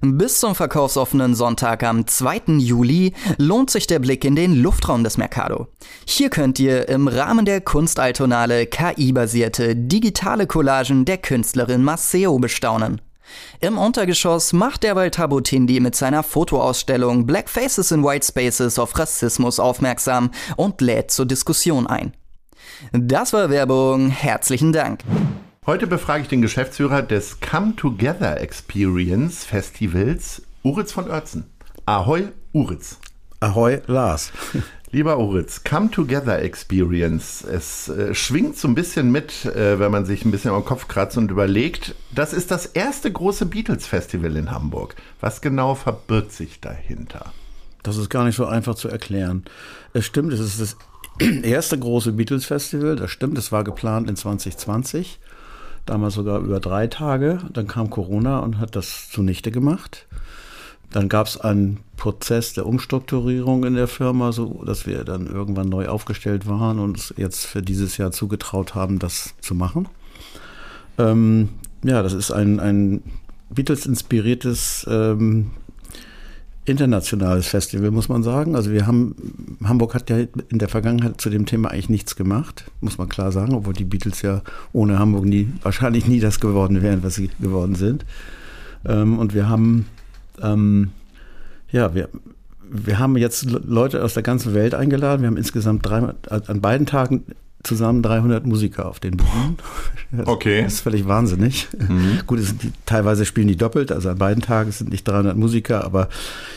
Bis zum verkaufsoffenen Sonntag am 2. Juli lohnt sich der Blick in den Luftraum des Mercado. Hier könnt ihr im Rahmen der Kunstaltonale KI-basierte digitale Collagen der Künstlerin Maceo bestaunen. Im Untergeschoss macht derweil Tabutindi mit seiner Fotoausstellung Black Faces in White Spaces auf Rassismus aufmerksam und lädt zur Diskussion ein. Das war Werbung. Herzlichen Dank. Heute befrage ich den Geschäftsführer des Come Together Experience Festivals, Uritz von Oertzen. Ahoi, Uritz. Ahoi, Lars. Lieber Uritz, Come Together Experience. Es äh, schwingt so ein bisschen mit, äh, wenn man sich ein bisschen am Kopf kratzt und überlegt, das ist das erste große Beatles-Festival in Hamburg. Was genau verbirgt sich dahinter? Das ist gar nicht so einfach zu erklären. Es stimmt, es ist das erste große Beatles-Festival, das stimmt, es war geplant in 2020, damals sogar über drei Tage. Dann kam Corona und hat das zunichte gemacht. Dann gab es einen Prozess der Umstrukturierung in der Firma, so dass wir dann irgendwann neu aufgestellt waren und uns jetzt für dieses Jahr zugetraut haben, das zu machen. Ähm, ja, das ist ein, ein Beatles-inspiriertes ähm, internationales Festival, muss man sagen. Also wir haben, Hamburg hat ja in der Vergangenheit zu dem Thema eigentlich nichts gemacht, muss man klar sagen, obwohl die Beatles ja ohne Hamburg nie, wahrscheinlich nie das geworden wären, was sie geworden sind. Ähm, und wir haben, ähm, ja, wir, wir haben jetzt Leute aus der ganzen Welt eingeladen. Wir haben insgesamt drei, an beiden Tagen zusammen 300 Musiker auf den Bühnen. Okay. Das ist völlig wahnsinnig. Mhm. Gut, die, teilweise spielen die doppelt, also an beiden Tagen sind nicht 300 Musiker, aber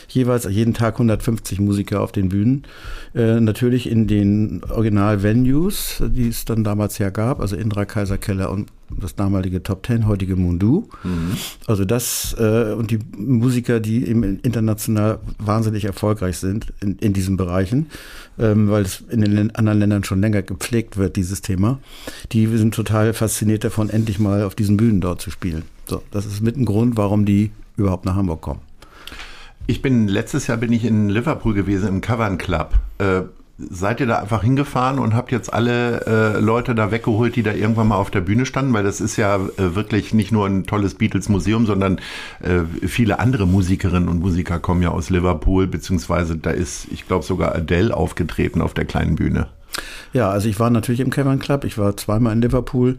jeweils jeden Tag 150 Musiker auf den Bühnen. Äh, natürlich in den Original-Venues, die es dann damals ja gab, also Indra Kaiserkeller und das damalige Top Ten, heutige Mundu. Mhm. Also das äh, und die Musiker, die eben international wahnsinnig erfolgreich sind in, in diesen Bereichen, ähm, weil es in den anderen Ländern schon länger gepflegt wird, dieses Thema, die sind total fasziniert davon, endlich mal auf diesen Bühnen dort zu spielen. So, das ist mit ein Grund, warum die überhaupt nach Hamburg kommen. Ich bin letztes Jahr bin ich in Liverpool gewesen im Cavern Club. Äh, seid ihr da einfach hingefahren und habt jetzt alle äh, Leute da weggeholt, die da irgendwann mal auf der Bühne standen? Weil das ist ja äh, wirklich nicht nur ein tolles Beatles-Museum, sondern äh, viele andere Musikerinnen und Musiker kommen ja aus Liverpool, beziehungsweise da ist, ich glaube, sogar Adele aufgetreten auf der kleinen Bühne. Ja, also ich war natürlich im Cavern Club. Ich war zweimal in Liverpool.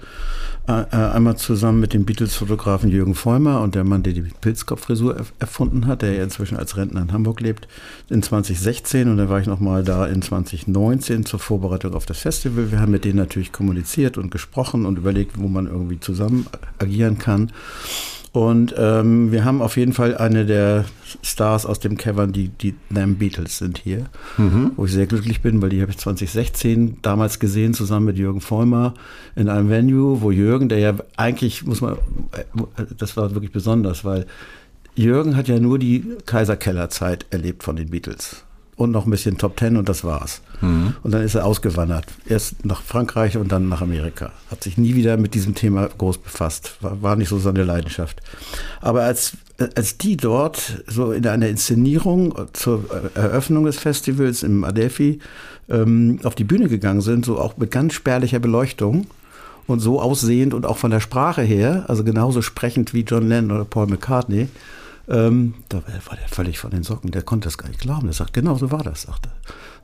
Äh, äh, einmal zusammen mit dem Beatles-Fotografen Jürgen Vollmer und der Mann, der die Pilzkopffrisur erfunden hat, der ja inzwischen als Rentner in Hamburg lebt, in 2016. Und dann war ich nochmal da in 2019 zur Vorbereitung auf das Festival. Wir haben mit denen natürlich kommuniziert und gesprochen und überlegt, wo man irgendwie zusammen agieren kann. Und ähm, wir haben auf jeden Fall eine der Stars aus dem Cavern, die, die Them Beatles sind hier, mhm. wo ich sehr glücklich bin, weil die habe ich 2016 damals gesehen, zusammen mit Jürgen Vollmer in einem Venue, wo Jürgen, der ja eigentlich, muss man, das war wirklich besonders, weil Jürgen hat ja nur die Kaiserkeller-Zeit erlebt von den Beatles und noch ein bisschen Top Ten und das war's. Mhm. Und dann ist er ausgewandert. Erst nach Frankreich und dann nach Amerika. Hat sich nie wieder mit diesem Thema groß befasst. War, war nicht so seine Leidenschaft. Aber als, als die dort so in einer Inszenierung zur Eröffnung des Festivals im Adelphi ähm, auf die Bühne gegangen sind, so auch mit ganz spärlicher Beleuchtung, und so aussehend und auch von der Sprache her, also genauso sprechend wie John Lennon oder Paul McCartney, ähm, da war der völlig von den Socken, der konnte das gar nicht glauben. Der sagt, genau so war das, sagte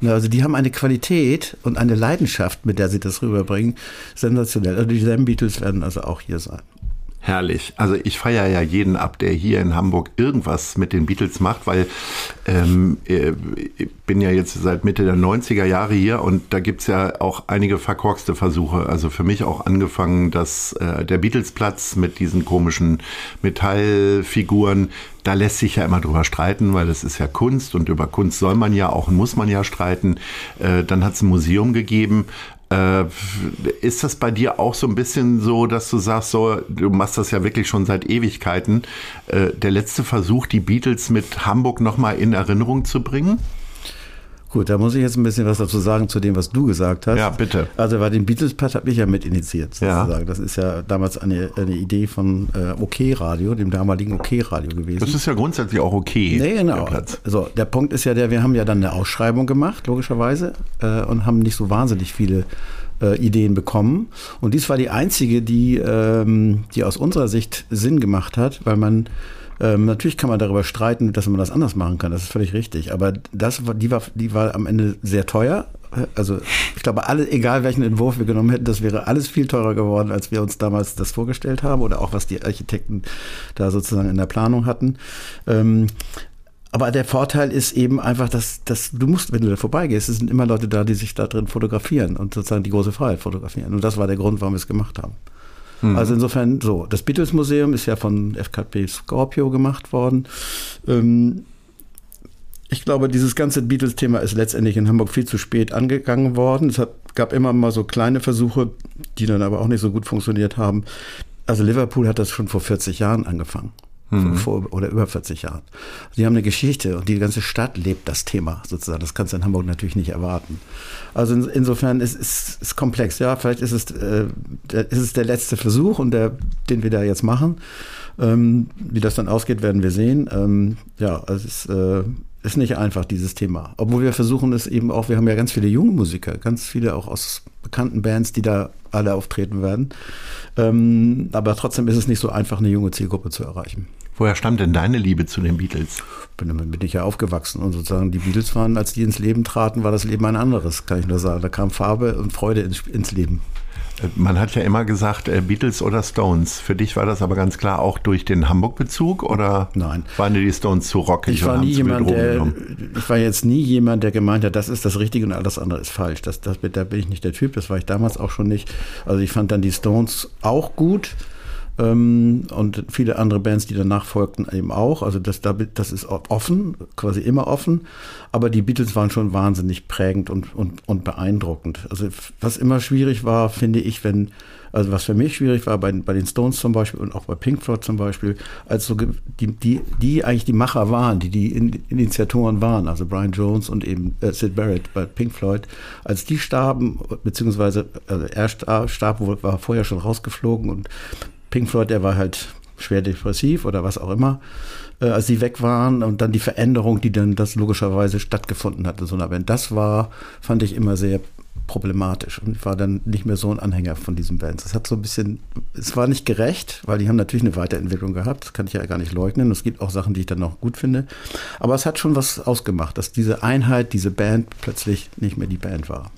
er. Also die haben eine Qualität und eine Leidenschaft, mit der sie das rüberbringen, sensationell. Also die Sam Beatles werden also auch hier sein. Herrlich. Also ich feiere ja jeden ab, der hier in Hamburg irgendwas mit den Beatles macht, weil ähm, äh, ich bin ja jetzt seit Mitte der 90er Jahre hier und da gibt's ja auch einige verkorkste Versuche. Also für mich auch angefangen, dass äh, der Beatlesplatz mit diesen komischen Metallfiguren, da lässt sich ja immer drüber streiten, weil das ist ja Kunst und über Kunst soll man ja auch und muss man ja streiten. Äh, dann hat es ein Museum gegeben, Äh, ist das bei dir auch so ein bisschen so, dass du sagst, so, du machst das ja wirklich schon seit Ewigkeiten, äh, der letzte Versuch, die Beatles mit Hamburg nochmal in Erinnerung zu bringen? Gut, da muss ich jetzt ein bisschen was dazu sagen zu dem, was du gesagt hast. Ja, bitte. Also bei den Beatles-Part habe ich ja mit initiiert, sozusagen. Ja. Das ist ja damals eine, eine Idee von äh, OK-Radio, dem damaligen OK-Radio gewesen. Das ist ja grundsätzlich auch okay. Nee, genau. Der Platz. So, der Punkt ist ja der, wir haben ja dann eine Ausschreibung gemacht, logischerweise, äh, und haben nicht so wahnsinnig viele äh, Ideen bekommen. Und dies war die einzige, die, ähm, die aus unserer Sicht Sinn gemacht hat, weil man ähm, natürlich kann man darüber streiten, dass man das anders machen kann. Das ist völlig richtig. Aber das war, die war, die war am Ende sehr teuer. Also ich glaube, alle, egal welchen Entwurf wir genommen hätten, das wäre alles viel teurer geworden, als wir uns damals das vorgestellt haben oder auch was die Architekten da sozusagen in der Planung hatten. Aber der Vorteil ist eben einfach, dass, dass du musst, wenn du da vorbeigehst, es sind immer Leute da, die sich da drin fotografieren und sozusagen die große Freiheit fotografieren. Und das war der Grund, warum wir es gemacht haben. Also insofern so. Das Beatles Museum ist ja von FKP Scorpio gemacht worden. Ähm, ich glaube, dieses ganze Beatles-Thema ist letztendlich in Hamburg viel zu spät angegangen worden. Es hat, gab immer mal so kleine Versuche, die dann aber auch nicht so gut funktioniert haben. Also Liverpool hat das schon vor 40 Jahren angefangen. Vor, oder über 40 Jahren. Die haben eine Geschichte und die ganze Stadt lebt das Thema sozusagen. Das kannst du in Hamburg natürlich nicht erwarten. Also in, insofern ist es ist, komplex. Ja, vielleicht ist es, äh, der, ist es der letzte Versuch und der, den wir da jetzt machen. Ähm, wie das dann ausgeht, werden wir sehen. Ähm, ja, also es ist, äh, ist nicht einfach, dieses Thema. Obwohl wir versuchen es eben auch, wir haben ja ganz viele junge Musiker, ganz viele auch aus bekannten Bands, die da alle auftreten werden. Ähm, aber trotzdem ist es nicht so einfach, eine junge Zielgruppe zu erreichen. Woher stammt denn deine Liebe zu den Beatles? Bin, bin ich ja aufgewachsen und sozusagen die Beatles waren, als die ins Leben traten, war das Leben ein anderes, kann ich nur sagen. Da kam Farbe und Freude ins, ins Leben. Man hat ja immer gesagt, äh, Beatles oder Stones. Für dich war das aber ganz klar auch durch den Hamburg-Bezug oder Nein. waren dir die Stones zu rockig Ich war und nie jemand, der, ich war jetzt nie jemand, der gemeint hat, das ist das Richtige und alles andere ist falsch. Das, das, da bin ich nicht der Typ, das war ich damals auch schon nicht. Also ich fand dann die Stones auch gut. Ähm, und viele andere Bands, die danach folgten, eben auch. Also das, da- das ist offen, quasi immer offen. Aber die Beatles waren schon wahnsinnig prägend und, und, und beeindruckend. Also was immer schwierig war, finde ich, wenn, also was für mich schwierig war bei, bei den Stones zum Beispiel und auch bei Pink Floyd zum Beispiel, als so die, die, die eigentlich die Macher waren, die die In- Initiatoren waren, also Brian Jones und eben äh, Sid Barrett bei Pink Floyd, als die starben, beziehungsweise also er starb, starb, war vorher schon rausgeflogen und Pink Floyd, der war halt schwer depressiv oder was auch immer, äh, als sie weg waren und dann die Veränderung, die dann das logischerweise stattgefunden hat in so einer Band, das war, fand ich immer sehr problematisch und war dann nicht mehr so ein Anhänger von diesen Bands. Es hat so ein bisschen, es war nicht gerecht, weil die haben natürlich eine Weiterentwicklung gehabt, das kann ich ja gar nicht leugnen. Es gibt auch Sachen, die ich dann noch gut finde, aber es hat schon was ausgemacht, dass diese Einheit, diese Band plötzlich nicht mehr die Band war.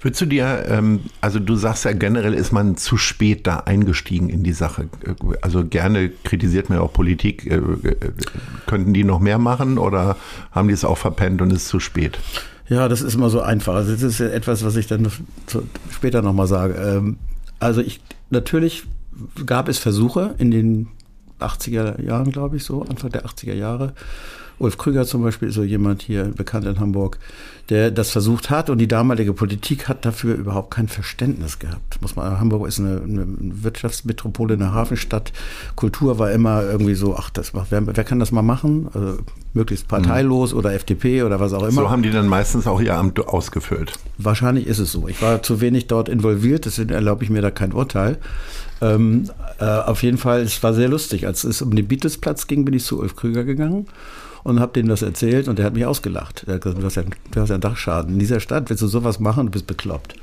Würdest du dir, ähm, also du sagst ja generell ist man zu spät da eingestiegen in die Sache. Also gerne kritisiert man auch Politik. Äh, äh, könnten die noch mehr machen oder haben die es auch verpennt und ist zu spät? Ja, das ist immer so einfach. Also das ist ja etwas, was ich dann später nochmal sage. Ähm, also ich, natürlich gab es Versuche in den 80er Jahren, glaube ich, so, Anfang der 80er Jahre. Ulf Krüger zum Beispiel ist so jemand hier, bekannt in Hamburg, der das versucht hat und die damalige Politik hat dafür überhaupt kein Verständnis gehabt. Muss man, Hamburg ist eine, eine Wirtschaftsmetropole, eine Hafenstadt. Kultur war immer irgendwie so, ach, das macht, wer, wer kann das mal machen? Also möglichst parteilos oder FDP oder was auch immer. So haben die dann meistens auch ihr Amt ausgefüllt. Wahrscheinlich ist es so. Ich war zu wenig dort involviert, deswegen erlaube ich mir da kein Urteil. Ähm, äh, auf jeden Fall, es war sehr lustig. Als es um den Beatles-Platz ging, bin ich zu Ulf Krüger gegangen und habe dem das erzählt und der hat mich ausgelacht. Der hat gesagt, du hast ja, du hast ja einen Dachschaden. In dieser Stadt willst du sowas machen, du bist bekloppt.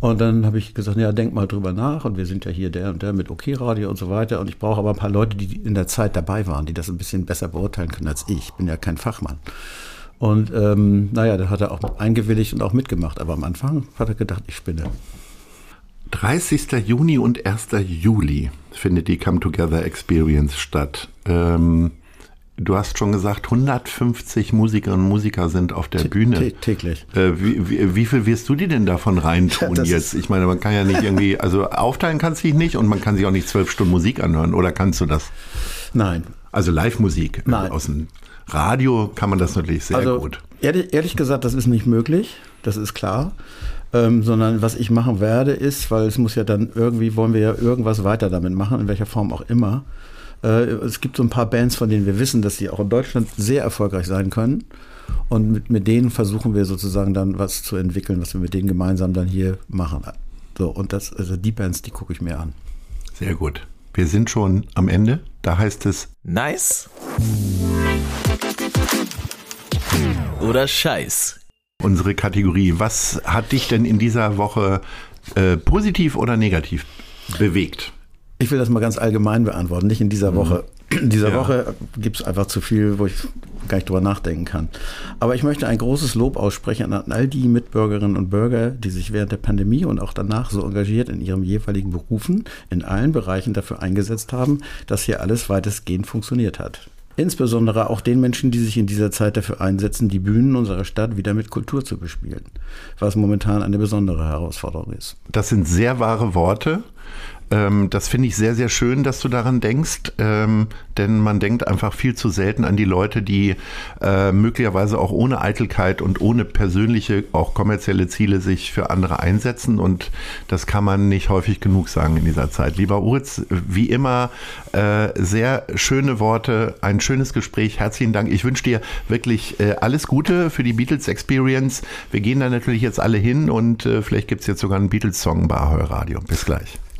Und dann habe ich gesagt, ja, denk mal drüber nach. Und wir sind ja hier der und der mit OK-Radio und so weiter. Und ich brauche aber ein paar Leute, die in der Zeit dabei waren, die das ein bisschen besser beurteilen können als ich. Ich bin ja kein Fachmann. Und ähm, naja, da hat er auch eingewilligt und auch mitgemacht. Aber am Anfang hat er gedacht, ich spinne. 30. Juni und 1. Juli findet die Come Together Experience statt. Ähm, du hast schon gesagt, 150 Musikerinnen und Musiker sind auf der Bühne. Tä- täglich. Äh, wie, wie, wie viel wirst du dir denn davon reintun Ja, jetzt? Ich meine, man kann ja nicht irgendwie, also aufteilen kannst du dich nicht und man kann sich auch nicht zwölf Stunden Musik anhören. Oder kannst du das? Nein. Also Live-Musik. Nein. Aus dem Radio kann man das natürlich sehr also gut. Ehrlich, ehrlich gesagt, das ist nicht möglich. Das ist klar. ähm, sondern was ich machen werde ist, weil es muss ja dann irgendwie, wollen wir ja irgendwas weiter damit machen, in welcher Form auch immer. Äh, es gibt so ein paar Bands, von denen wir wissen, dass die auch in Deutschland sehr erfolgreich sein können. Und mit, mit denen versuchen wir sozusagen dann was zu entwickeln, was wir mit denen gemeinsam dann hier machen. So, und das, also die Bands, die gucke ich mir an. Sehr gut. Wir sind schon am Ende. Da heißt es Nice oder Scheiß. Unsere Kategorie. Was hat dich denn in dieser Woche äh, positiv oder negativ bewegt? Ich will das mal ganz allgemein beantworten, nicht in dieser mhm. Woche. In dieser ja. Woche gibt es einfach zu viel, wo ich gar nicht drüber nachdenken kann. Aber ich möchte ein großes Lob aussprechen an all die Mitbürgerinnen und Bürger, die sich während der Pandemie und auch danach so engagiert in ihren jeweiligen Berufen in allen Bereichen dafür eingesetzt haben, dass hier alles weitestgehend funktioniert hat. Insbesondere auch den Menschen, die sich in dieser Zeit dafür einsetzen, die Bühnen unserer Stadt wieder mit Kultur zu bespielen, was momentan eine besondere Herausforderung ist. Das sind sehr wahre Worte. Ähm, das finde ich sehr, sehr schön, dass du daran denkst, ähm, denn man denkt einfach viel zu selten an die Leute, die äh, möglicherweise auch ohne Eitelkeit und ohne persönliche, auch kommerzielle Ziele sich für andere einsetzen und das kann man nicht häufig genug sagen in dieser Zeit. Lieber Uritz, wie immer äh, sehr schöne Worte, ein schönes Gespräch, herzlichen Dank. Ich wünsche dir wirklich äh, alles Gute für die Beatles Experience. Wir gehen da natürlich jetzt alle hin und äh, vielleicht gibt es jetzt sogar einen Beatles-Song bei Radio. Bis gleich.